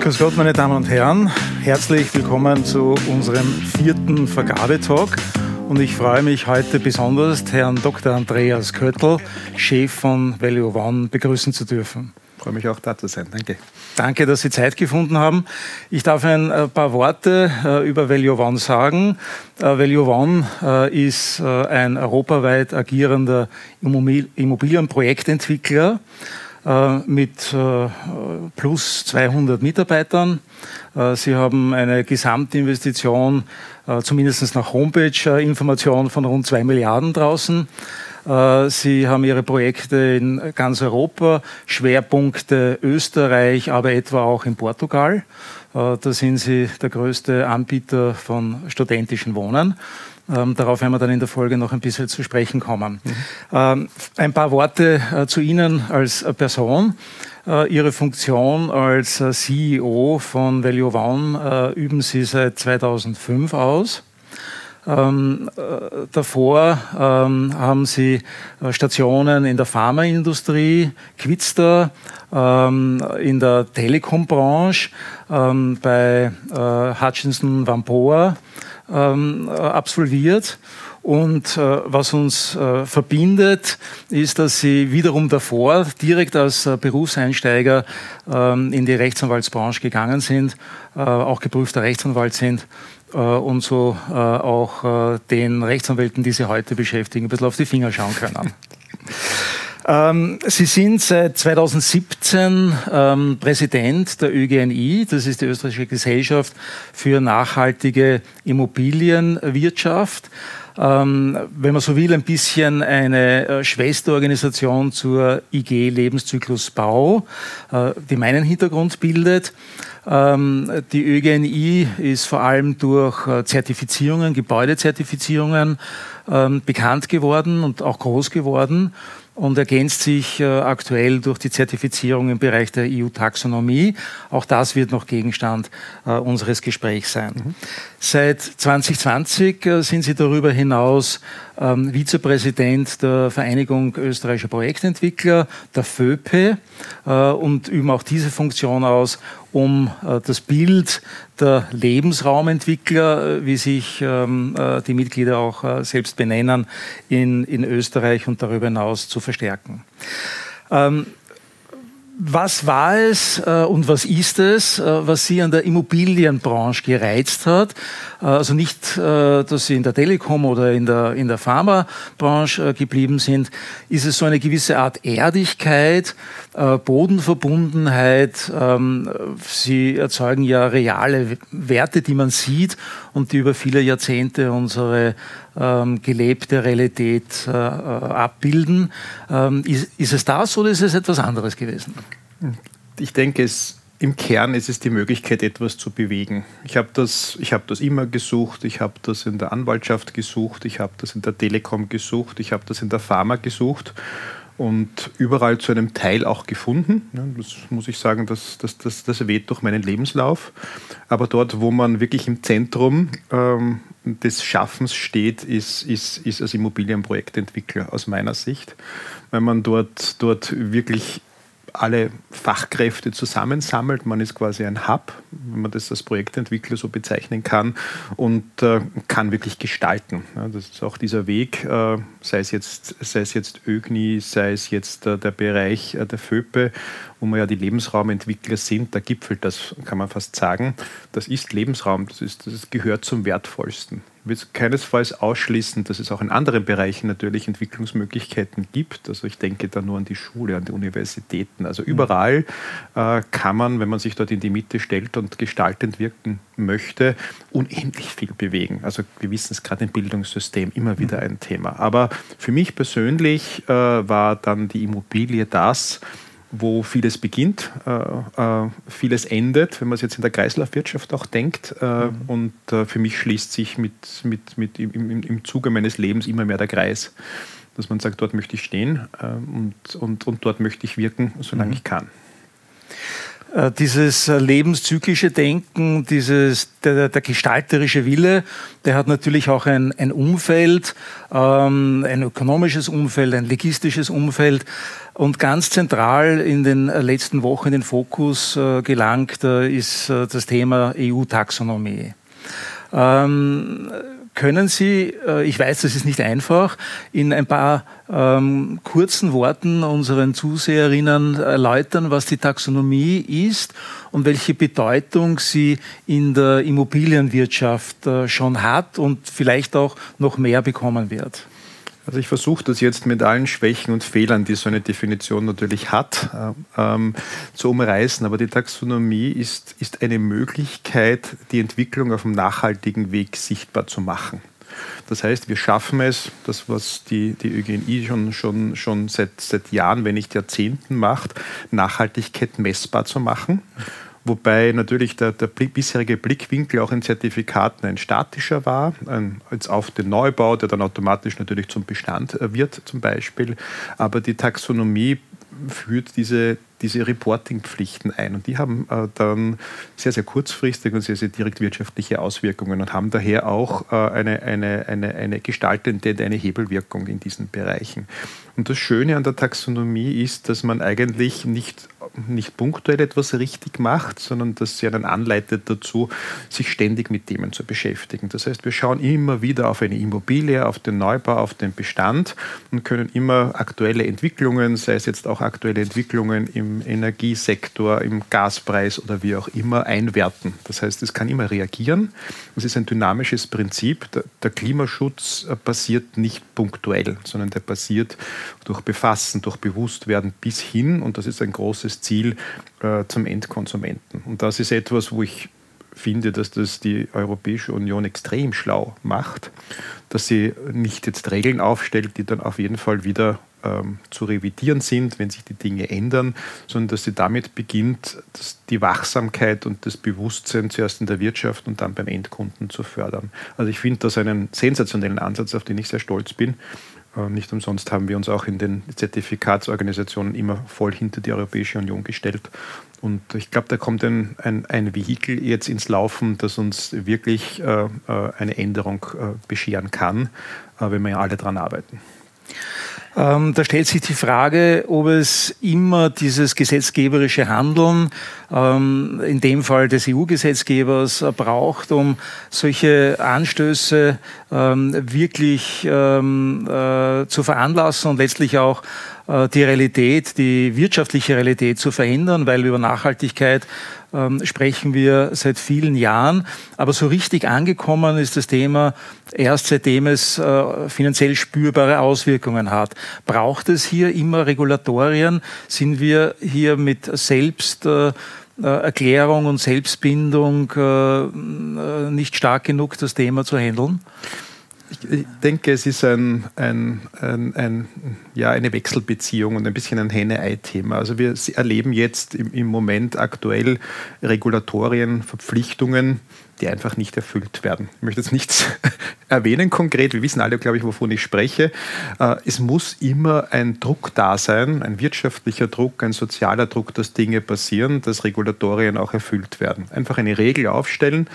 Grüß Gott, meine Damen und Herren. Herzlich willkommen zu unserem vierten Vergabetalk. Und ich freue mich heute besonders, Herrn Dr. Andreas Köttl, Chef von Value One, begrüßen zu dürfen. Ich freue mich auch da zu sein. Danke. Danke, dass Sie Zeit gefunden haben. Ich darf ein äh, paar Worte äh, über Value One sagen. Äh, Value One ist ein europaweit agierender Immobilienprojektentwickler mit plus 200 Mitarbeitern. Sie haben eine Gesamtinvestition, zumindest nach Homepage-Information, von rund 2 Milliarden draußen. Äh, Sie haben Ihre Projekte in ganz Europa, Schwerpunkte Österreich, aber etwa auch in Portugal. Äh, da sind Sie der größte Anbieter von studentischen Wohnen. Ähm, darauf werden wir dann in der Folge noch ein bisschen zu sprechen kommen. Mhm. Ähm, ein paar Worte äh, zu Ihnen als Person. Ihre Funktion als CEO von Value One üben Sie seit 2005 aus. Ähm, äh, davor ähm, haben sie äh, Stationen in der Pharmaindustrie, Quidster, ähm, in der Telekom-Branche, ähm, bei äh, Hutchinson Vampoa ähm, absolviert. Und äh, was uns äh, verbindet, ist, dass sie wiederum davor direkt als äh, Berufseinsteiger ähm, in die Rechtsanwaltsbranche gegangen sind, äh, auch geprüfter Rechtsanwalt sind äh, und so äh, auch äh, den Rechtsanwälten, die Sie heute beschäftigen, ein bisschen auf die Finger schauen können. Ähm, Sie sind seit 2017 ähm, Präsident der ÖGNI, das ist die Österreichische Gesellschaft für nachhaltige Immobilienwirtschaft. Ähm, wenn man so will, ein bisschen eine äh, Schwesterorganisation zur IG Lebenszyklus Bau, äh, die meinen Hintergrund bildet. Ähm, die ÖGNI ist vor allem durch äh, Zertifizierungen, Gebäudezertifizierungen ähm, bekannt geworden und auch groß geworden und ergänzt sich äh, aktuell durch die Zertifizierung im Bereich der EU-Taxonomie. Auch das wird noch Gegenstand äh, unseres Gesprächs sein. Mhm. Seit 2020 äh, sind Sie darüber hinaus ähm, Vizepräsident der Vereinigung österreichischer Projektentwickler, der FÖPE, und üben auch diese Funktion aus, um äh, das Bild der Lebensraumentwickler, äh, wie sich ähm, äh, die Mitglieder auch äh, selbst benennen, in, in Österreich und darüber hinaus zu verstärken. Was war es äh, und was ist es, äh, was Sie an der Immobilienbranche gereizt hat? Äh, also nicht, äh, dass Sie in der Telekom oder in der, in der Pharmabranche äh, geblieben sind. Ist es so eine gewisse Art Erdigkeit, äh, Bodenverbundenheit? Ähm, Sie erzeugen ja reale Werte, die man sieht und die über viele Jahrzehnte unsere ähm, gelebte Realität äh, äh, abbilden. Ähm, ist, ist es das oder ist es etwas anderes gewesen? Ich denke, es im Kern ist es die Möglichkeit, etwas zu bewegen. Ich habe das, hab das immer gesucht, ich habe das in der Anwaltschaft gesucht, ich habe das in der Telekom gesucht, ich habe das in der Pharma gesucht und überall zu einem Teil auch gefunden. Das muss ich sagen, das, das, das, das weht durch meinen Lebenslauf. Aber dort, wo man wirklich im Zentrum ähm, des Schaffens steht, ist, ist, ist als Immobilienprojektentwickler aus meiner Sicht, weil man dort, dort wirklich alle Fachkräfte zusammensammelt. Man ist quasi ein Hub, wenn man das als Projektentwickler so bezeichnen kann, und äh, kann wirklich gestalten. Ja, das ist auch dieser Weg, äh, sei, es jetzt, sei es jetzt ÖGNI, sei es jetzt äh, der Bereich äh, der FÖPE, wo wir ja die Lebensraumentwickler sind, da gipfelt das, kann man fast sagen. Das ist Lebensraum, das, ist, das gehört zum Wertvollsten. Ich will keinesfalls ausschließen, dass es auch in anderen Bereichen natürlich Entwicklungsmöglichkeiten gibt. Also ich denke da nur an die Schule, an die Universitäten. Also überall äh, kann man, wenn man sich dort in die Mitte stellt und gestaltend wirken möchte, unendlich viel bewegen. Also wir wissen es gerade im Bildungssystem immer wieder mhm. ein Thema. Aber für mich persönlich äh, war dann die Immobilie das, wo vieles beginnt, äh, äh, vieles endet, wenn man es jetzt in der Kreislaufwirtschaft auch denkt. Äh, mhm. Und äh, für mich schließt sich mit, mit, mit im, im, im, Zuge meines Lebens immer mehr der Kreis, dass man sagt, dort möchte ich stehen und, und, und dort möchte ich wirken, solange mhm. ich kann. Äh, dieses äh, lebenszyklische Denken, dieses, der, der, gestalterische Wille, der hat natürlich auch ein, ein Umfeld, ähm, ein ökonomisches Umfeld, ein logistisches Umfeld. Und ganz zentral in den letzten Wochen in den Fokus äh, gelangt äh, ist äh, das Thema EU-Taxonomie. Ähm, können Sie, äh, ich weiß, das ist nicht einfach, in ein paar ähm, kurzen Worten unseren Zuseherinnen erläutern, was die Taxonomie ist und welche Bedeutung sie in der Immobilienwirtschaft äh, schon hat und vielleicht auch noch mehr bekommen wird? Also ich versuche das jetzt mit allen Schwächen und Fehlern, die so eine Definition natürlich hat, äh, ähm, zu umreißen. Aber die Taxonomie ist, ist eine Möglichkeit, die Entwicklung auf einem nachhaltigen Weg sichtbar zu machen. Das heißt, wir schaffen es, das, was die, die ÖGNI schon, schon, schon seit, seit Jahren, wenn nicht Jahrzehnten macht, Nachhaltigkeit messbar zu machen wobei natürlich der, der bisherige Blickwinkel auch in Zertifikaten ein statischer war, ein, jetzt auf den Neubau, der dann automatisch natürlich zum Bestand äh, wird zum Beispiel. Aber die Taxonomie führt diese, diese Reportingpflichten ein. Und die haben äh, dann sehr, sehr kurzfristig und sehr, sehr direkt wirtschaftliche Auswirkungen und haben daher auch äh, eine, eine, eine, eine gestaltende, eine Hebelwirkung in diesen Bereichen. Und das Schöne an der Taxonomie ist, dass man eigentlich nicht nicht punktuell etwas richtig macht, sondern dass sie einen anleitet dazu, sich ständig mit Themen zu beschäftigen. Das heißt, wir schauen immer wieder auf eine Immobilie, auf den Neubau, auf den Bestand und können immer aktuelle Entwicklungen, sei es jetzt auch aktuelle Entwicklungen im Energiesektor, im Gaspreis oder wie auch immer, einwerten. Das heißt, es kann immer reagieren. Das ist ein dynamisches Prinzip. Der Klimaschutz passiert nicht punktuell, sondern der passiert durch Befassen, durch Bewusstwerden bis hin, und das ist ein großes Ziel äh, zum Endkonsumenten. Und das ist etwas, wo ich finde, dass das die Europäische Union extrem schlau macht, dass sie nicht jetzt Regeln aufstellt, die dann auf jeden Fall wieder ähm, zu revidieren sind, wenn sich die Dinge ändern, sondern dass sie damit beginnt, die Wachsamkeit und das Bewusstsein zuerst in der Wirtschaft und dann beim Endkunden zu fördern. Also ich finde das einen sensationellen Ansatz, auf den ich sehr stolz bin nicht umsonst haben wir uns auch in den Zertifikatsorganisationen immer voll hinter die Europäische Union gestellt. Und ich glaube, da kommt ein, ein, ein Vehikel jetzt ins Laufen, das uns wirklich äh, äh eine Änderung äh, bescheren kann, äh, wenn wir ja alle daran arbeiten. Ähm, da stellt sich die Frage, ob es immer dieses gesetzgeberische Handeln, ähm, in dem Fall des EU-Gesetzgebers, äh, braucht, um solche Anstöße ähm, wirklich ähm, äh, zu veranlassen und letztlich auch äh, die Realität, die wirtschaftliche Realität zu verändern, weil über Nachhaltigkeit ähm, sprechen wir seit vielen Jahren. Aber so richtig angekommen ist das Thema erst seitdem es äh, finanziell spürbare Auswirkungen hat. Braucht es hier immer Regulatorien? Sind wir hier mit Selbst äh, äh Erklärung und Selbstbindung äh, äh, nicht stark genug, das Thema zu handeln? Ich denke, es ist ein, ein, ein, ein, ja, eine Wechselbeziehung und ein bisschen ein Henne-Ei-Thema. Also wir erleben jetzt im, im Moment aktuell Regulatorien, Verpflichtungen, die einfach nicht erfüllt werden. Ich möchte jetzt nichts erwähnen konkret, wir wissen alle, glaube ich, wovon ich spreche. Äh, es muss immer ein Druck da sein, ein wirtschaftlicher Druck, ein sozialer Druck, dass Dinge passieren, dass Regulatorien auch erfüllt werden. Einfach eine Regel aufstellen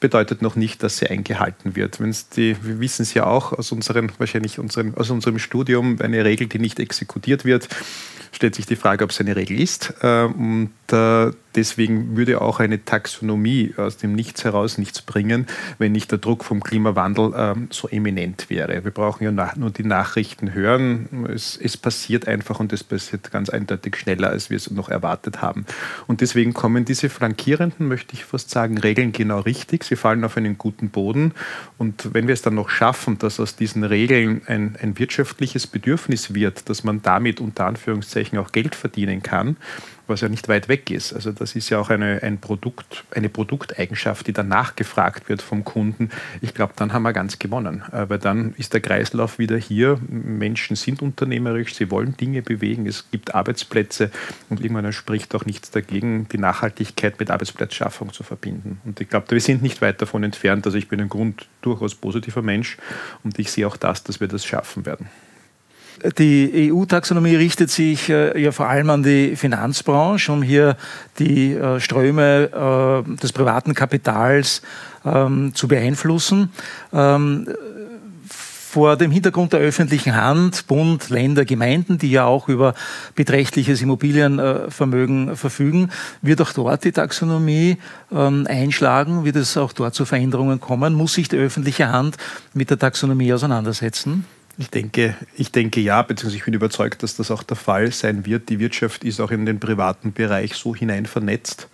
bedeutet noch nicht, dass sie eingehalten wird. Wenn die, wir wissen es ja auch aus unseren, wahrscheinlich unseren, aus unserem Studium, eine Regel, die nicht exekutiert wird, stellt sich die Frage, ob es eine Regel ist. Äh, und äh, deswegen würde auch eine Taxonomie aus dem Nichts heraus nichts bringen, wenn nicht der Druck vom Klimawandel ähm, so eminent wäre. Wir brauchen ja nur die Nachrichten hören. Es, es passiert einfach und es passiert ganz eindeutig schneller, als wir es noch erwartet haben. Und deswegen kommen diese flankierenden, möchte ich fast sagen, Regeln genau richtig. Sie fallen auf einen guten Boden. Und wenn wir es dann noch schaffen, dass aus diesen Regeln ein, ein wirtschaftliches Bedürfnis wird, dass man damit unter Anführungszeichen auch Geld verdienen kann, was ja nicht weit weg ist. Also das ist ja auch eine, ein Produkt, eine Produkteigenschaft, die dann nachgefragt wird vom Kunden. Ich glaube, dann haben wir ganz gewonnen, weil dann ist der Kreislauf wieder hier. Menschen sind unternehmerisch, sie wollen Dinge bewegen, es gibt Arbeitsplätze und irgendwann spricht auch nichts dagegen, die Nachhaltigkeit mit Arbeitsplatzschaffung zu verbinden. Und ich glaube, wir sind nicht weit davon entfernt. Also ich bin ein Grund durchaus positiver Mensch und ich sehe auch das, dass wir das schaffen werden. Die EU-Taxonomie richtet sich äh, ja vor allem an die Finanzbranche, um hier die äh, Ströme äh, des privaten Kapitals ähm, zu beeinflussen. Ähm, vor dem Hintergrund der öffentlichen Hand, Bund, Länder, Gemeinden, die ja auch über beträchtliches Immobilienvermögen verfügen, wird auch dort die Taxonomie ähm, einschlagen? Wird es auch dort zu Veränderungen kommen? Muss sich die öffentliche Hand mit der Taxonomie auseinandersetzen? Ich denke, ich denke ja, beziehungsweise ich bin überzeugt, dass das auch der Fall sein wird. Die Wirtschaft ist auch in den privaten Bereich so hinein vernetzt,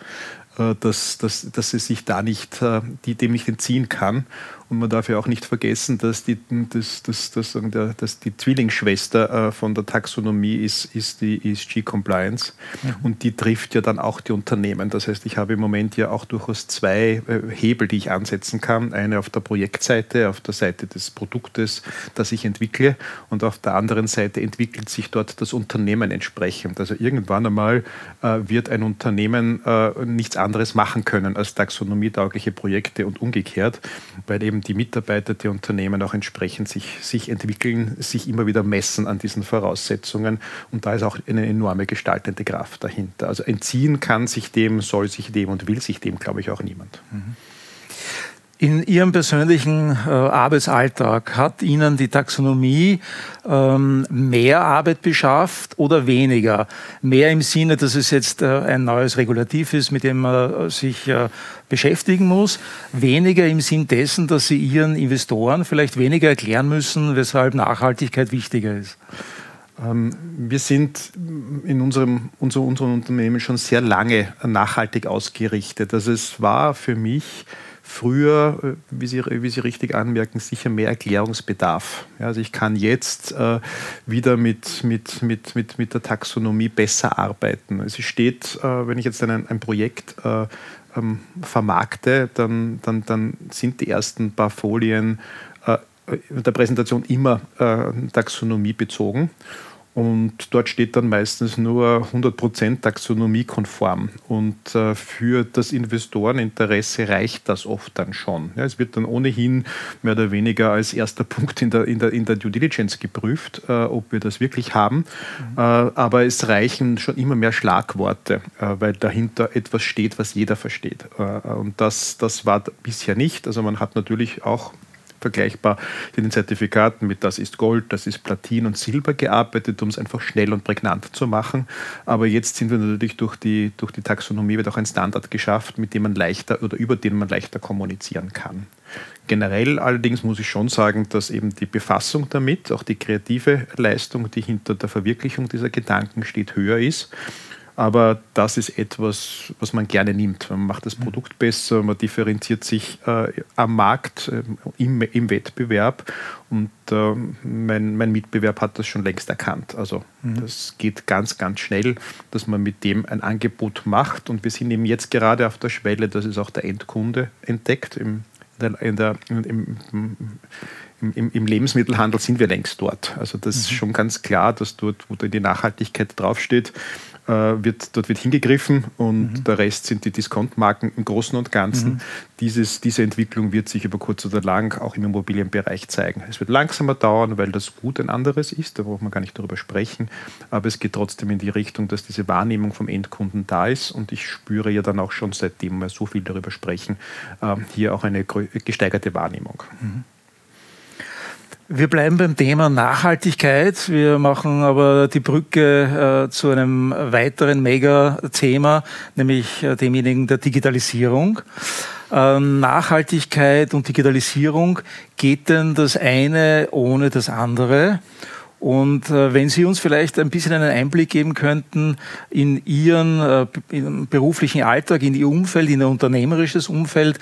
äh, dass, dass, dass sie sich da nicht, äh, die, dem nicht entziehen kann. Und man darf ja auch nicht vergessen, dass die, dass, dass, dass, dass die Zwillingsschwester äh, von der Taxonomie ist, ist die ESG-Compliance. Mhm. Und die trifft ja dann auch die Unternehmen. Das heißt, ich habe im Moment ja auch durchaus zwei Hebel, die ich ansetzen kann. Eine auf der Projektseite, auf der Seite des Produktes, das ich entwickle. Und auf der anderen Seite entwickelt sich dort das Unternehmen entsprechend. Also irgendwann einmal wird ein Unternehmen nichts anderes machen können als taxonomietaugliche Projekte und umgekehrt, weil eben die Mitarbeiter, die Unternehmen auch entsprechend sich, sich entwickeln, sich immer wieder messen an diesen Voraussetzungen und da ist auch eine enorme gestaltende Kraft dahinter. Also entziehen kann sich dem, soll sich dem und will sich dem, glaube ich, auch niemand. Mhm. In Ihrem persönlichen äh, Arbeitsalltag hat Ihnen die Taxonomie ähm, mehr Arbeit beschafft oder weniger? Mehr im Sinne, dass es jetzt äh, ein neues Regulativ ist, mit dem man äh, sich beschäftigen muss. Weniger im Sinn dessen, dass Sie Ihren Investoren vielleicht weniger erklären müssen, weshalb Nachhaltigkeit wichtiger ist. Ähm, wir sind in unserem, unser, unserem Unternehmen schon sehr lange nachhaltig ausgerichtet. Also es war für mich früher, äh, wie Sie, wie Sie richtig anmerken, sicher mehr Erklärungsbedarf. Ja, also ich kann jetzt äh, wieder mit, mit, mit, mit, mit der Taxonomie besser arbeiten. Es steht, äh, wenn ich jetzt ein, ein Projekt äh, ähm, vermarkte, dann, dann, dann sind die ersten paar Folien äh, der Präsentation immer äh, Taxonomie bezogen. Und dort steht dann meistens nur 100% taxonomiekonform. Und äh, für das Investoreninteresse reicht das oft dann schon. Ja, es wird dann ohnehin mehr oder weniger als erster Punkt in der, in der, in der Due Diligence geprüft, äh, ob wir das wirklich haben. Mhm. Äh, aber es reichen schon immer mehr Schlagworte, äh, weil dahinter etwas steht, was jeder versteht. Äh, und das, das war bisher nicht. Also man hat natürlich auch vergleichbar in den Zertifikaten mit das ist Gold, das ist Platin und Silber gearbeitet, um es einfach schnell und prägnant zu machen. Aber jetzt sind wir natürlich durch die, durch die Taxonomie wird auch ein Standard geschafft, mit dem man leichter oder über den man leichter kommunizieren kann. Generell allerdings muss ich schon sagen, dass eben die Befassung damit, auch die kreative Leistung, die hinter der Verwirklichung dieser Gedanken steht, höher ist. Aber das ist etwas, was man gerne nimmt. Man macht das Produkt besser, man differenziert sich äh, am Markt, äh, im, im, Wettbewerb. Und äh, mein, mein, Mitbewerb hat das schon längst erkannt. Also mhm. das geht ganz, ganz schnell, dass man mit dem ein Angebot macht. Und wir sind eben jetzt gerade auf der Schwelle, dass es auch der Endkunde entdeckt. Im, in der, im, im, im, Lebensmittelhandel sind wir längst dort. Also das mhm. ist schon ganz klar, dass dort, wo da die Nachhaltigkeit draufsteht, wird, dort wird hingegriffen und mhm. der Rest sind die Diskontmarken im Großen und Ganzen. Mhm. Dieses, diese Entwicklung wird sich über kurz oder lang auch im Immobilienbereich zeigen. Es wird langsamer dauern, weil das Gut ein anderes ist, da braucht man gar nicht darüber sprechen, aber es geht trotzdem in die Richtung, dass diese Wahrnehmung vom Endkunden da ist und ich spüre ja dann auch schon, seitdem wir so viel darüber sprechen, äh, hier auch eine gesteigerte Wahrnehmung. Mhm. Wir bleiben beim Thema Nachhaltigkeit. Wir machen aber die Brücke äh, zu einem weiteren Mega-Thema, nämlich äh, demjenigen der Digitalisierung. Äh, Nachhaltigkeit und Digitalisierung, geht denn das eine ohne das andere? Und äh, wenn Sie uns vielleicht ein bisschen einen Einblick geben könnten in Ihren äh, in beruflichen Alltag, in Ihr Umfeld, in Ihr unternehmerisches Umfeld,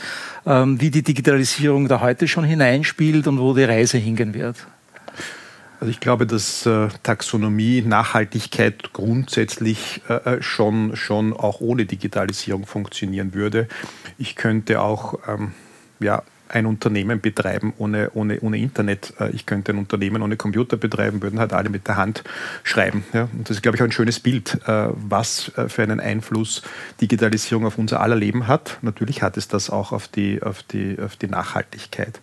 ähm, wie die Digitalisierung da heute schon hineinspielt und wo die Reise hingehen wird. Also ich glaube, dass äh, Taxonomie, Nachhaltigkeit grundsätzlich äh, äh, schon, schon auch ohne Digitalisierung funktionieren würde. Ich könnte auch ähm, ja, ein Unternehmen betreiben ohne, ohne, ohne Internet. Äh, ich könnte ein Unternehmen ohne Computer betreiben, würden halt alle mit der Hand schreiben. Ja? Und das ist, glaube ich, auch ein schönes Bild, äh, was äh, für einen Einfluss Digitalisierung auf unser aller Leben hat. Natürlich hat es das auch auf die, auf die, auf die Nachhaltigkeit.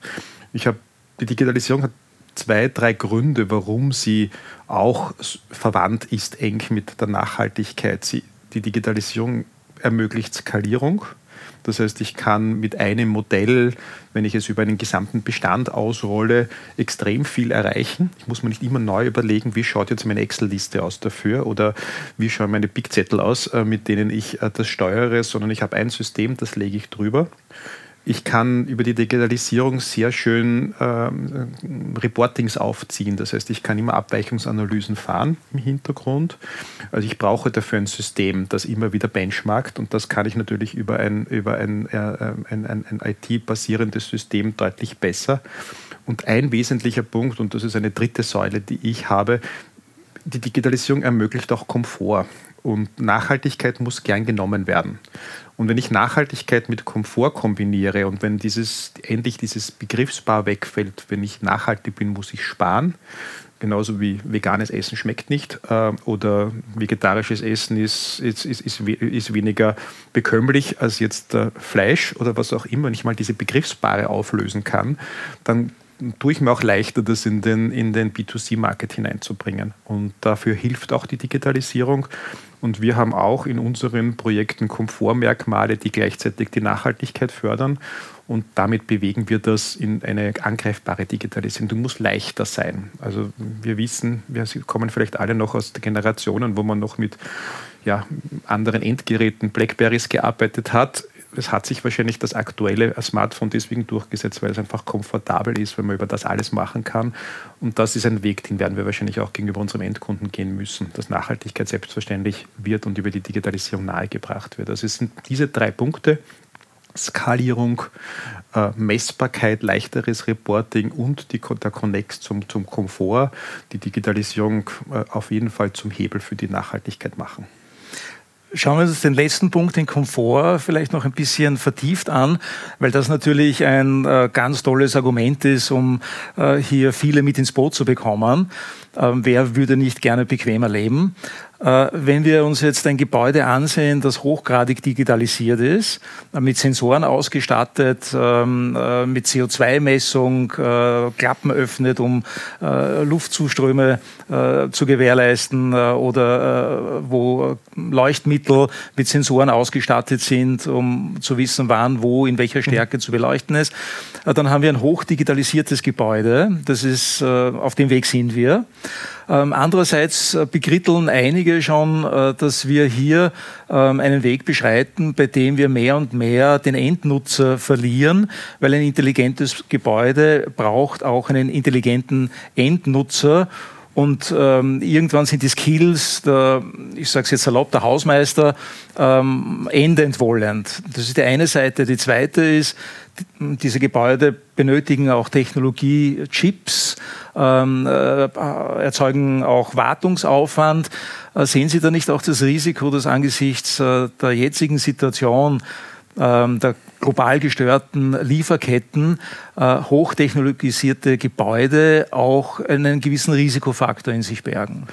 Ich habe die Digitalisierung hat zwei, drei Gründe, warum sie auch verwandt ist eng mit der Nachhaltigkeit. Sie, die Digitalisierung ermöglicht Skalierung. Das heißt, ich kann mit einem Modell, wenn ich es über einen gesamten Bestand ausrolle, extrem viel erreichen. Ich muss mir nicht immer neu überlegen, wie schaut jetzt meine Excel-Liste aus dafür oder wie schauen meine Big-Zettel aus, äh, mit denen ich äh, das steuere, sondern ich habe ein System, das lege ich drüber. Ich kann über die Digitalisierung sehr schön ähm, Reportings aufziehen. Das heißt, ich kann immer Abweichungsanalysen fahren im Hintergrund. Also ich brauche dafür ein System, das immer wieder benchmarkt und das kann ich natürlich über ein, über ein, äh, ein, ein, ein IT-basierendes System deutlich besser. Und ein wesentlicher Punkt, und das ist eine dritte Säule, die ich habe, die Digitalisierung ermöglicht auch Komfort. Und Nachhaltigkeit muss gern genommen werden. Und wenn ich Nachhaltigkeit mit Komfort kombiniere und wenn dieses, endlich dieses Begriffspaar wegfällt, wenn ich nachhaltig bin, muss ich sparen. Genauso wie veganes Essen schmeckt nicht äh, oder vegetarisches Essen ist, ist, ist, ist, ist weniger bekömmlich als jetzt äh, Fleisch oder was auch immer. Wenn ich mal diese Begriffspaare auflösen kann, dann tue ich mir auch leichter, das in den, in den B2C-Market hineinzubringen. Und dafür hilft auch die Digitalisierung. Und wir haben auch in unseren Projekten Komfortmerkmale, die gleichzeitig die Nachhaltigkeit fördern. Und damit bewegen wir das in eine angreifbare Digitalisierung. Du musst leichter sein. Also wir wissen, wir kommen vielleicht alle noch aus Generationen, wo man noch mit ja, anderen Endgeräten, Blackberries gearbeitet hat es hat sich wahrscheinlich das aktuelle Smartphone deswegen durchgesetzt, weil es einfach komfortabel ist, wenn man über das alles machen kann. Und das ist ein Weg, den werden wir wahrscheinlich auch gegenüber unserem Endkunden gehen müssen, dass Nachhaltigkeit selbstverständlich wird und über die Digitalisierung nahegebracht wird. Also es sind diese drei Punkte, Skalierung, äh, Messbarkeit, leichteres Reporting und die, der Connect zum, zum Komfort, die Digitalisierung äh, auf jeden Fall zum Hebel für die Nachhaltigkeit machen. Schauen wir uns den letzten Punkt, den Komfort, vielleicht noch ein bisschen vertieft an, weil das natürlich ein äh, ganz tolles Argument ist, um äh, hier viele mit ins Boot zu bekommen. Ähm, wer würde nicht gerne bequemer leben? Äh, wenn wir uns jetzt ein Gebäude ansehen, das hochgradig digitalisiert ist, äh, mit Sensoren ausgestattet, ähm, äh, mit CO2-Messung, Klappen öffnet, um Luftzuströme zu gewährleisten oder wo Leuchtmittel mit Sensoren ausgestattet sind, um zu wissen, wann, wo, in welcher Stärke zu beleuchten ist, dann haben wir ein hochdigitalisiertes Gebäude. Das ist, auf dem Weg sind wir. Ähm, andererseits äh, bekritteln einige schon, äh, dass wir hier ähm, einen Weg beschreiten, bei dem wir mehr und mehr den Endnutzer verlieren, weil ein intelligentes Gebäude braucht auch einen intelligenten Endnutzer. Und ähm, irgendwann sind die Skills, der, ich sage es jetzt salopp, der Hausmeister, ähm, endend wollend. Das ist die eine Seite. Die zweite ist, diese Gebäude benötigen auch Technologie, Chips, ähm, äh, erzeugen auch Wartungsaufwand. Äh, sehen Sie da nicht auch das Risiko, dass angesichts äh, der jetzigen Situation ähm, der global gestörten Lieferketten äh, hochtechnologisierte Gebäude auch einen gewissen Risikofaktor in sich bergen?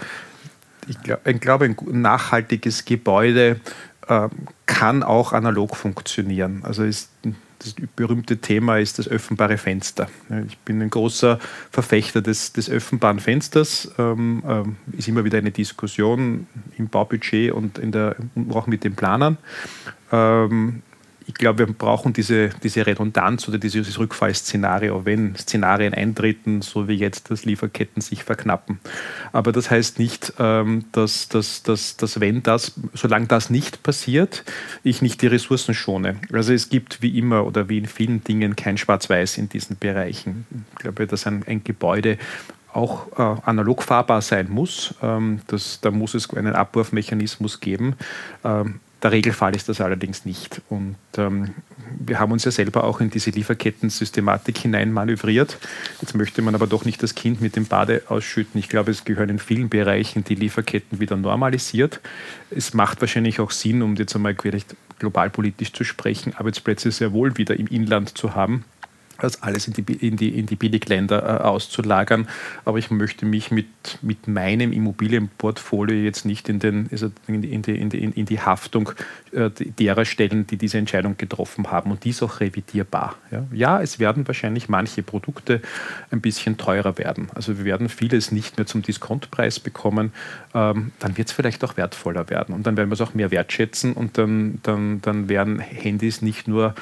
Ich, glaub, ich glaube, ein nachhaltiges Gebäude äh, kann auch analog funktionieren. Also ist das berühmte Thema ist das öffnbare Fenster. Ich bin ein großer Verfechter des, des öffnbaren Fensters. Ähm, ähm, ist immer wieder eine Diskussion im Baubudget und in der, auch mit den Planern. Ähm, ich glaube, wir brauchen diese, diese Redundanz oder dieses Rückfallszenario, wenn Szenarien eintreten, so wie jetzt, dass Lieferketten sich verknappen. Aber das heißt nicht, ähm, dass, dass, dass, dass wenn das, solange das nicht passiert, ich nicht die Ressourcen schone. Also es gibt wie immer oder wie in vielen Dingen kein Schwarz-Weiß in diesen Bereichen. Ich glaube, dass ein, ein Gebäude auch äh, analog fahrbar sein muss. Ähm, das, da muss es einen Abwurfmechanismus geben. Ähm, der Regelfall ist das allerdings nicht. Und ähm, wir haben uns ja selber auch in diese Lieferketten-Systematik hinein manövriert. Jetzt möchte man aber doch nicht das Kind mit dem Bade ausschütten. Ich glaube, es gehören in vielen Bereichen die Lieferketten wieder normalisiert. Es macht wahrscheinlich auch Sinn, um jetzt einmal globalpolitisch zu sprechen, Arbeitsplätze sehr wohl wieder im Inland zu haben das alles in die, in die, in die Billigländer äh, auszulagern. Aber ich möchte mich mit, mit meinem Immobilienportfolio jetzt nicht in, den, also in, die, in, die, in, die Haftung äh, derer stellen, die diese Entscheidung getroffen haben. Und die ist auch revidierbar. Ja? ja, es werden wahrscheinlich manche Produkte ein bisschen teurer werden. Also wir werden vieles nicht mehr zum Diskontpreis bekommen. Ähm, dann wird es vielleicht auch wertvoller werden. Und dann werden wir es auch mehr wertschätzen und dann, dann, dann werden Handys nicht nur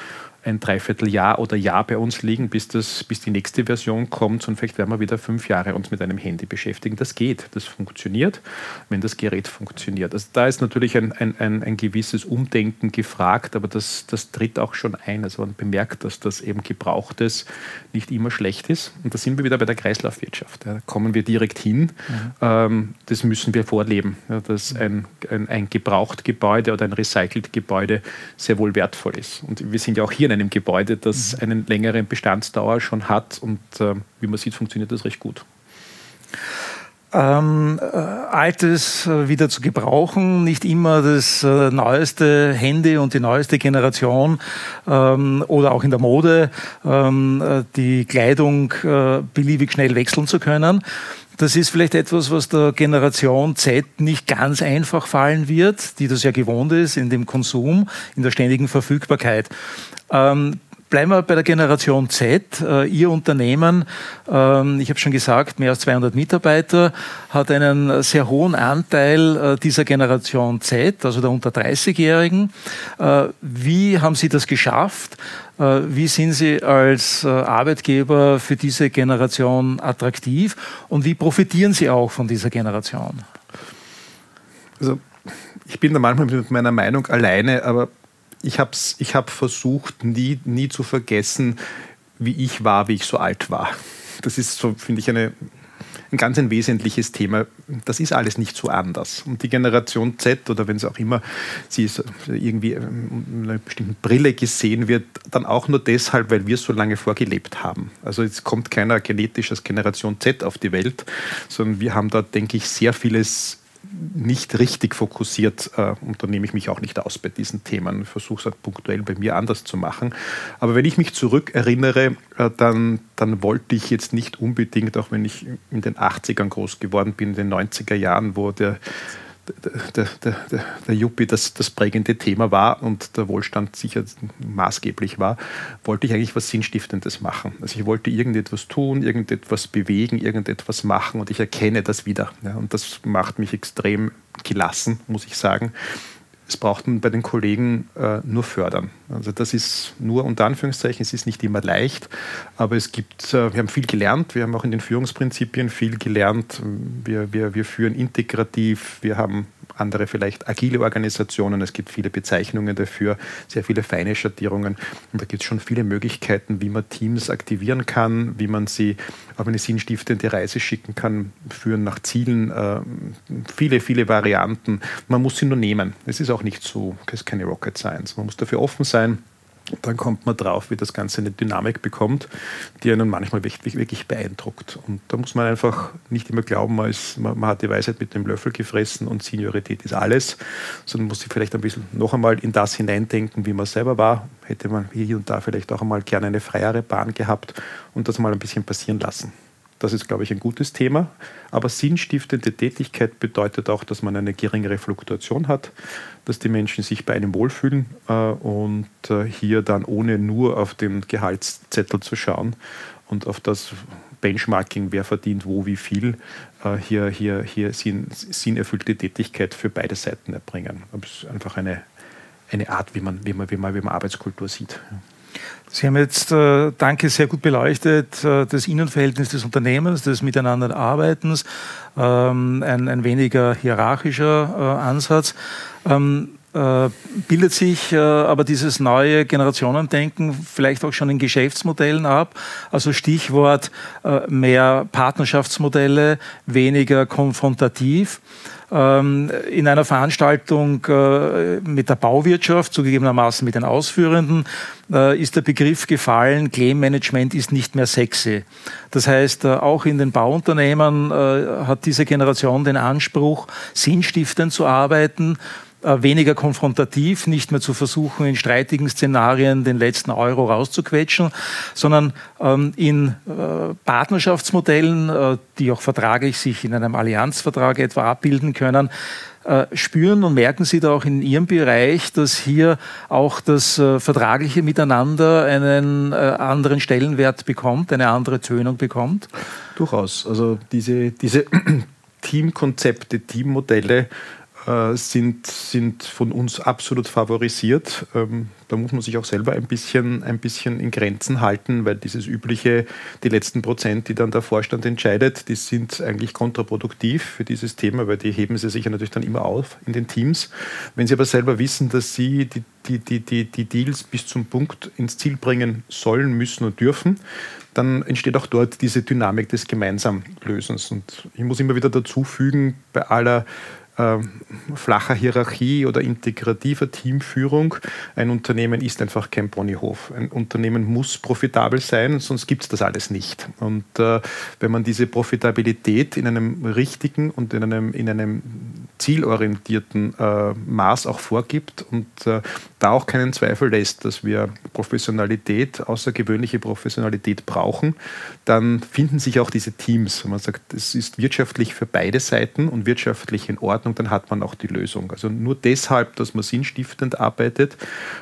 ein Dreivierteljahr oder Jahr bei uns liegen, bis, das, bis die nächste Version kommt und vielleicht werden wir wieder fünf Jahre uns mit einem Handy beschäftigen. Das geht, das funktioniert, wenn das Gerät funktioniert. Also da ist natürlich ein, ein, ein, ein gewisses Umdenken gefragt, aber das, das tritt auch schon ein. Also man bemerkt, dass das eben Gebrauchtes nicht immer schlecht ist. Und da sind wir wieder bei der Kreislaufwirtschaft. Da kommen wir direkt hin. Mhm. Ähm, das müssen wir vorleben, dass ein, ein, ein gebraucht Gebäude oder ein recycelt Gebäude sehr wohl wertvoll ist. Und wir sind ja auch hier in einem Gebäude, das mhm. eine längere Bestandsdauer schon hat und äh, wie man sieht, funktioniert das recht gut. Ähm, äh, Altes äh, wieder zu gebrauchen, nicht immer das äh, neueste Handy und die neueste Generation ähm, oder auch in der Mode ähm, äh, die Kleidung äh, beliebig schnell wechseln zu können. Das ist vielleicht etwas, was der Generation Z nicht ganz einfach fallen wird, die das ja gewohnt ist in dem Konsum, in der ständigen Verfügbarkeit. Ähm, bleiben wir bei der Generation Z. Äh, Ihr Unternehmen, ähm, ich habe schon gesagt, mehr als 200 Mitarbeiter, hat einen sehr hohen Anteil äh, dieser Generation Z, also der unter 30-Jährigen. Äh, wie haben Sie das geschafft? Wie sind Sie als Arbeitgeber für diese Generation attraktiv und wie profitieren Sie auch von dieser Generation? Also ich bin da manchmal mit meiner Meinung alleine, aber ich habe ich hab versucht, nie, nie zu vergessen, wie ich war, wie ich so alt war. Das ist so, finde ich, eine, ein ganz ein wesentliches Thema. Das ist alles nicht so anders. Und die Generation Z oder wenn es auch immer sie ist, irgendwie in einer bestimmten Brille gesehen wird, dann auch nur deshalb, weil wir so lange vorgelebt haben. Also es kommt keiner genetisch als Generation Z auf die Welt, sondern wir haben da, denke ich, sehr vieles nicht richtig fokussiert äh, und da nehme ich mich auch nicht aus bei diesen Themen. Versuche es halt punktuell bei mir anders zu machen. Aber wenn ich mich zurückerinnere, äh, dann, dann wollte ich jetzt nicht unbedingt, auch wenn ich in den 80ern groß geworden bin, in den 90er Jahren, wo der der, der, der, Juppie das, das prägende Thema war und der Wohlstand sicher maßgeblich war, wollte ich eigentlich was Sinnstiftendes machen. Also ich wollte irgendetwas tun, irgendetwas bewegen, irgendetwas machen und ich erkenne das wieder. Ja, und das macht mich extrem gelassen, muss ich sagen es braucht man bei den Kollegen äh, nur fördern. Also das ist nur unter Anführungszeichen, es ist nicht immer leicht, aber es gibt, äh, wir haben viel gelernt, wir haben auch in den Führungsprinzipien viel gelernt, wir, wir, wir führen integrativ, wir haben andere vielleicht agile Organisationen. Es gibt viele Bezeichnungen dafür, sehr viele feine Schattierungen. Und da gibt es schon viele Möglichkeiten, wie man Teams aktivieren kann, wie man sie auf eine sinnstiftende Reise schicken kann, führen nach Zielen. Äh, viele, viele Varianten. Man muss sie nur nehmen. Es ist auch nicht so, es ist keine Rocket Science. Man muss dafür offen sein dann kommt man drauf, wie das Ganze eine Dynamik bekommt, die einen manchmal wirklich, wirklich beeindruckt. Und da muss man einfach nicht immer glauben, man, ist, man, man, hat die Weisheit mit dem Löffel gefressen und Seniorität ist alles, sondern muss sich vielleicht ein bisschen noch einmal in das hineindenken, wie man selber war. Hätte man hier und da vielleicht auch einmal gerne eine freiere Bahn gehabt und das mal ein bisschen passieren lassen. Das ist, glaube ich, ein gutes Thema. Aber sinnstiftende Tätigkeit bedeutet auch, dass man eine geringere Fluktuation hat, dass die Menschen sich bei einem wohlfühlen äh, und äh, hier dann ohne nur auf den Gehaltszettel zu schauen und auf das Benchmarking, wer verdient wo, wie viel, äh, hier, hier, hier sinn, sinnerfüllte Tätigkeit für beide Seiten erbringen. Das ist einfach eine, eine Art, wie man, wie, man, wie, man, wie man Arbeitskultur sieht. Sie haben jetzt, äh, danke, sehr gut beleuchtet, äh, das Innenverhältnis des Unternehmens, des Miteinanderarbeitens, ähm, ein, ein weniger hierarchischer äh, Ansatz. Ähm, äh, bildet sich äh, aber dieses neue Generationendenken vielleicht auch schon in Geschäftsmodellen ab. Also Stichwort äh, mehr Partnerschaftsmodelle, weniger konfrontativ. Ähm, in einer Veranstaltung äh, mit der Bauwirtschaft, zugegebenermaßen mit den Ausführenden, äh, ist der Begriff gefallen, Claim Management ist nicht mehr sexy. Das heißt, äh, auch in den Bauunternehmen hat diese Generation den Anspruch, sinnstiftend zu arbeiten, äh, weniger konfrontativ, nicht mehr zu versuchen, in streitigen Szenarien den letzten Euro rauszuquetschen, sondern ähm, in äh, Partnerschaftsmodellen, äh, die auch vertraglich sich in einem Allianzvertrag etwa abbilden können, äh, spüren und merken Sie da auch in Ihrem Bereich, dass hier auch das äh, vertragliche Miteinander einen äh, anderen Stellenwert bekommt, eine andere Tönung bekommt? Durchaus. Also diese, diese Teamkonzepte, Teammodelle äh, sind, sind von uns absolut favorisiert. Ähm, da muss man sich auch selber ein bisschen, ein bisschen in Grenzen halten, weil dieses übliche, die letzten Prozent, die dann der Vorstand entscheidet, die sind eigentlich kontraproduktiv für dieses Thema, weil die heben sie sich ja natürlich dann immer auf in den Teams. Wenn sie aber selber wissen, dass sie die, die, die, die, die Deals bis zum Punkt ins Ziel bringen sollen, müssen und dürfen, dann entsteht auch dort diese Dynamik des Gemeinsamlösens. Und ich muss immer wieder dazu fügen, bei aller äh, flacher Hierarchie oder integrativer Teamführung. Ein Unternehmen ist einfach kein Ponyhof. Ein Unternehmen muss profitabel sein, sonst gibt es das alles nicht. Und äh, wenn man diese Profitabilität in einem richtigen und in einem, in einem zielorientierten äh, Maß auch vorgibt und äh, da auch keinen Zweifel lässt, dass wir Professionalität, außergewöhnliche Professionalität brauchen, dann finden sich auch diese Teams. Man sagt, es ist wirtschaftlich für beide Seiten und wirtschaftlich in Ordnung, dann hat man auch die Lösung. Also nur deshalb, dass man sinnstiftend arbeitet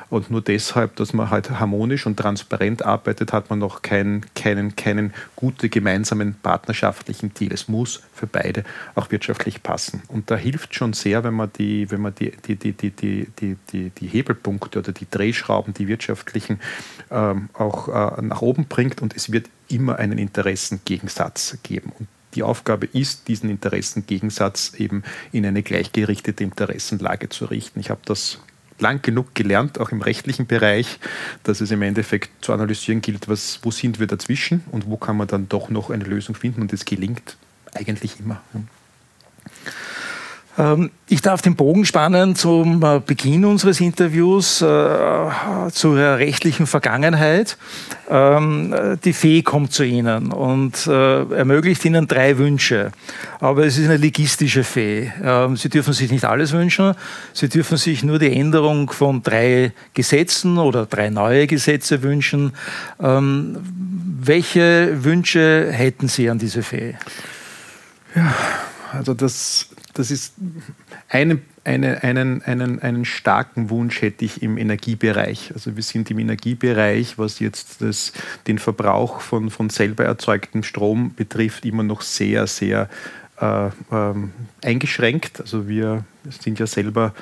und nur deshalb, dass man halt harmonisch und transparent arbeitet, hat man noch keinen, keinen, keinen guten gemeinsamen partnerschaftlichen Deal. Es muss für beide auch wirtschaftlich passen. Und da hilft schon sehr, wenn man die, wenn man die, die, die, die, die, die, die Hebelpunkte oder die Drehschrauben, die wirtschaftlichen, ähm, auch äh, nach oben bringt und es wird immer einen Interessengegensatz geben. Und die Aufgabe ist, diesen Interessengegensatz eben in eine gleichgerichtete Interessenlage zu richten. Ich habe das lang genug gelernt, auch im rechtlichen Bereich, dass es im Endeffekt zu analysieren gilt, was, wo sind wir dazwischen und wo kann man dann doch noch eine Lösung finden. Und es gelingt eigentlich immer. Ähm, ich darf den Bogen spannen zum äh, Beginn unseres Interviews äh, zur rechtlichen Vergangenheit. Ähm, die Fee kommt zu Ihnen und äh, ermöglicht Ihnen drei Wünsche. Aber es ist eine legistische Fee. Ähm, Sie dürfen sich nicht alles wünschen. Sie dürfen sich nur die Änderung von drei Gesetzen oder drei neue Gesetze wünschen. Welche Wünsche hätten Sie an diese Fee? Ja, also das, das ist eine, eine, einen, einen, einen starken Wunsch hätte ich im Energiebereich. Also wir sind im Energiebereich, was jetzt das, den Verbrauch von, von selber erzeugtem Strom betrifft, immer noch sehr, sehr äh, ähm, eingeschränkt. Also wir sind ja selber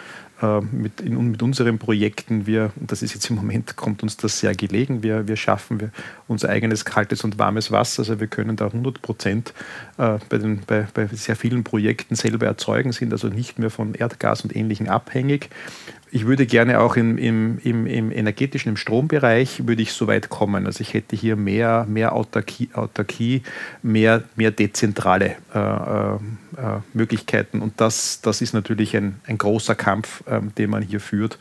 mit, in, mit unseren Projekten, wir, und das ist jetzt im Moment, kommt uns das sehr gelegen, wir, wir schaffen wir unser eigenes kaltes und warmes Wasser, also wir können da 100 Prozent äh, bei, bei, bei sehr vielen Projekten selber erzeugen, sind also nicht mehr von Erdgas und Ähnlichem abhängig ich würde gerne auch im, im, im, im, energetischen, im Strombereich, würde ich so weit kommen. Also ich hätte hier mehr, mehr Autarkie, Autarkie mehr, mehr dezentrale äh, äh, äh, Möglichkeiten. Und das, das ist natürlich ein, ein großer Kampf, ähm, den man hier führt.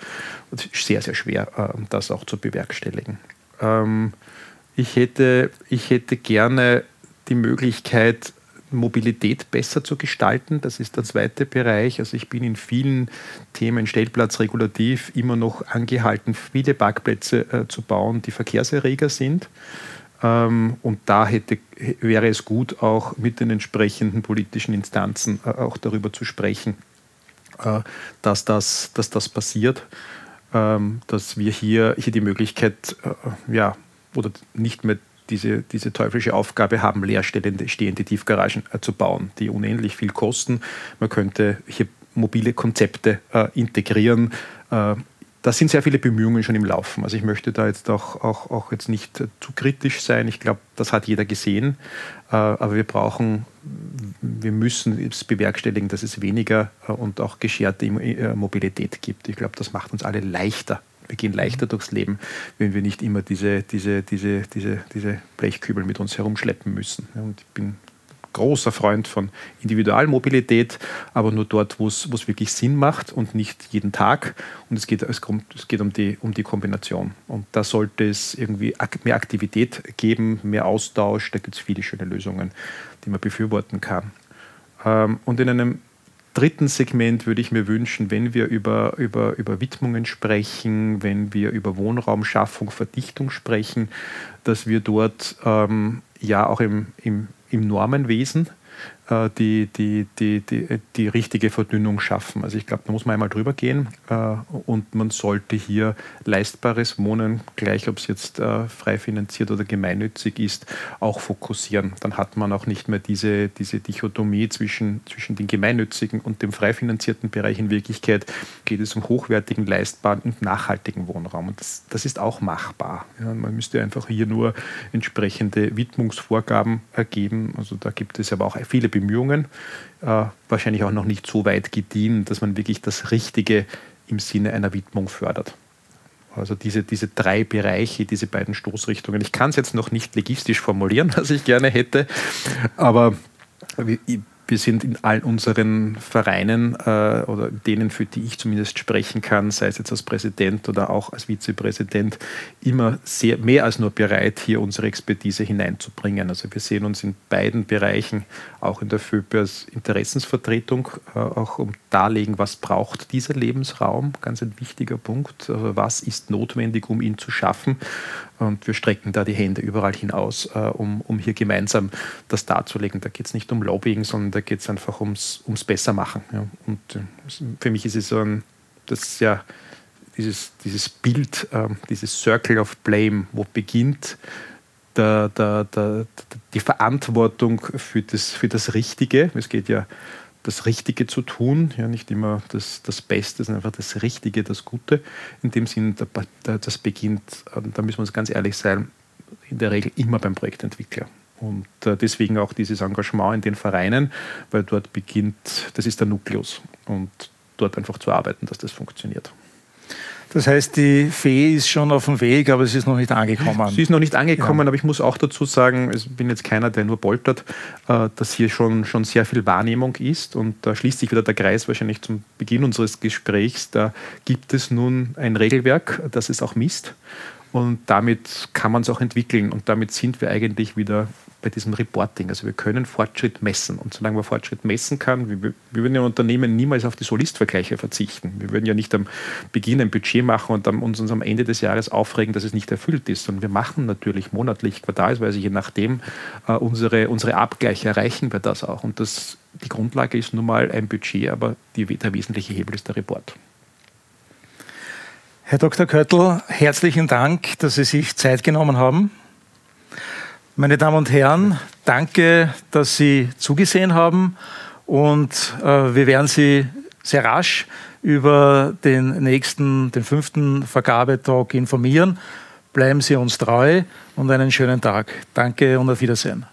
Und sehr, sehr schwer, äh, das auch zu bewerkstelligen. Ähm, ich, hätte, ich hätte gerne die Möglichkeit, Mobilität besser zu gestalten. Das ist der zweite Bereich. Also ich bin in vielen Themen stellplatzregulativ immer noch angehalten, viele Parkplätze äh, zu bauen, die Verkehrserreger sind. Ähm, und da hätte, wäre es gut, auch mit den entsprechenden politischen Instanzen äh, auch darüber zu sprechen, äh, dass, das, dass das passiert, ähm, dass wir hier, hier die Möglichkeit äh, ja, oder nicht mehr diese, diese teuflische Aufgabe haben, leerstehende stehende Tiefgaragen äh, zu bauen, die unendlich viel kosten. Man könnte hier mobile Konzepte äh, integrieren. Äh, da sind sehr viele Bemühungen schon im Laufen. Also ich möchte da jetzt auch, auch, auch jetzt nicht äh, zu kritisch sein. Ich glaube, das hat jeder gesehen. Äh, aber wir brauchen, wir müssen es bewerkstelligen, dass es weniger äh, und auch gescherte Mobilität gibt. Ich glaube, das macht uns alle leichter wir gehen leichter durchs Leben, wenn wir nicht immer diese, diese, diese, diese, diese Blechkübel mit uns herumschleppen müssen. Und ich bin großer Freund von Individualmobilität, aber nur dort, wo es wirklich Sinn macht und nicht jeden Tag. Und es geht, es kommt, es geht um, die, um die Kombination. Und da sollte es irgendwie mehr Aktivität geben, mehr Austausch. Da gibt es viele schöne Lösungen, die man befürworten kann. Ähm, und in einem dritten Segment würde ich mir wünschen, wenn wir über, über, über Widmungen sprechen, wenn wir über Wohnraumschaffung, Verdichtung sprechen, dass wir dort ähm, ja auch im, im, im Normenwesen die, die, die, die, die richtige Verdünnung schaffen. Also ich glaube, da muss man einmal drüber gehen äh, und man sollte hier leistbares Wohnen, gleich ob es jetzt äh, frei finanziert oder gemeinnützig ist, auch fokussieren. Dann hat man auch nicht mehr diese, diese Dichotomie zwischen, zwischen den gemeinnützigen und dem frei finanzierten Bereich. In Wirklichkeit geht es um hochwertigen, leistbaren und nachhaltigen Wohnraum. Und das, das ist auch machbar. Ja, man müsste einfach hier nur entsprechende Widmungsvorgaben ergeben. Also da gibt es aber auch viele Bemühungen, äh, wahrscheinlich auch noch nicht so weit gediehen, dass man wirklich das Richtige im Sinne einer Widmung fördert. Also diese, diese drei Bereiche, diese beiden Stoßrichtungen. Ich kann es jetzt noch nicht legistisch formulieren, was ich gerne hätte, aber wir sind in all unseren Vereinen äh, oder denen, für die ich zumindest sprechen kann, sei es jetzt als Präsident oder auch als Vizepräsident, immer sehr mehr als nur bereit, hier unsere Expertise hineinzubringen. Also wir sehen uns in beiden Bereichen, auch in der FÖP als Interessensvertretung, äh, auch um darlegen, was braucht dieser Lebensraum, ganz ein wichtiger Punkt, also was ist notwendig, um ihn zu schaffen. Und wir strecken da die Hände überall hinaus, äh, um, um hier gemeinsam das darzulegen. Da geht es nicht um Lobbying, sondern da geht es einfach ums, ums Bessermachen. Ja. Und äh, für mich ist es so ein, das ja, dieses, dieses Bild, äh, dieses Circle of Blame, wo beginnt der, der, der, die Verantwortung für das, für das Richtige. Es geht ja das Richtige zu tun, ja, nicht immer das, das Beste, sondern einfach das Richtige, das Gute. In dem Sinn, das beginnt, ähm, da müssen wir uns ganz ehrlich sein, in der Regel immer beim Projektentwickler. Und äh, deswegen auch dieses Engagement in den Vereinen, weil dort beginnt, das ist der Nukleus. Und dort einfach zu arbeiten, dass das funktioniert. Das heißt, die Fee ist schon auf dem Weg, aber sie ist noch nicht angekommen. Sie ist noch nicht angekommen, ja. aber ich muss auch dazu sagen, ich bin jetzt keiner, der nur poltert, äh, dass hier schon, schon sehr viel Wahrnehmung ist. Und da schließt sich wieder der Kreis wahrscheinlich zum Beginn unseres Gesprächs. Da gibt es nun ein Regelwerk, das es auch misst. Und damit kann man es auch entwickeln. Und damit sind wir eigentlich wieder bei diesem Reporting. Also wir können Fortschritt messen. Und solange man Fortschritt messen kann, wir, wir würden ja Unternehmen niemals auf die Solistvergleiche verzichten. Wir würden ja nicht am Beginn ein Budget machen und dann uns am Ende des Jahres aufregen, dass es nicht erfüllt ist. Und wir machen natürlich monatlich, quartalsweise, je nachdem, äh, unsere, unsere Abgleiche erreichen wir das auch. Und das, die Grundlage ist nun mal ein Budget, aber die, der wesentliche Hebel ist der Report. Herr Dr. Köttl, herzlichen Dank, dass Sie sich Zeit genommen haben. Meine Damen und Herren, danke, dass Sie zugesehen haben und äh, wir werden Sie sehr rasch über den nächsten, den fünften Vergabetalk informieren. Bleiben Sie uns treu und einen schönen Tag. Danke und auf Wiedersehen.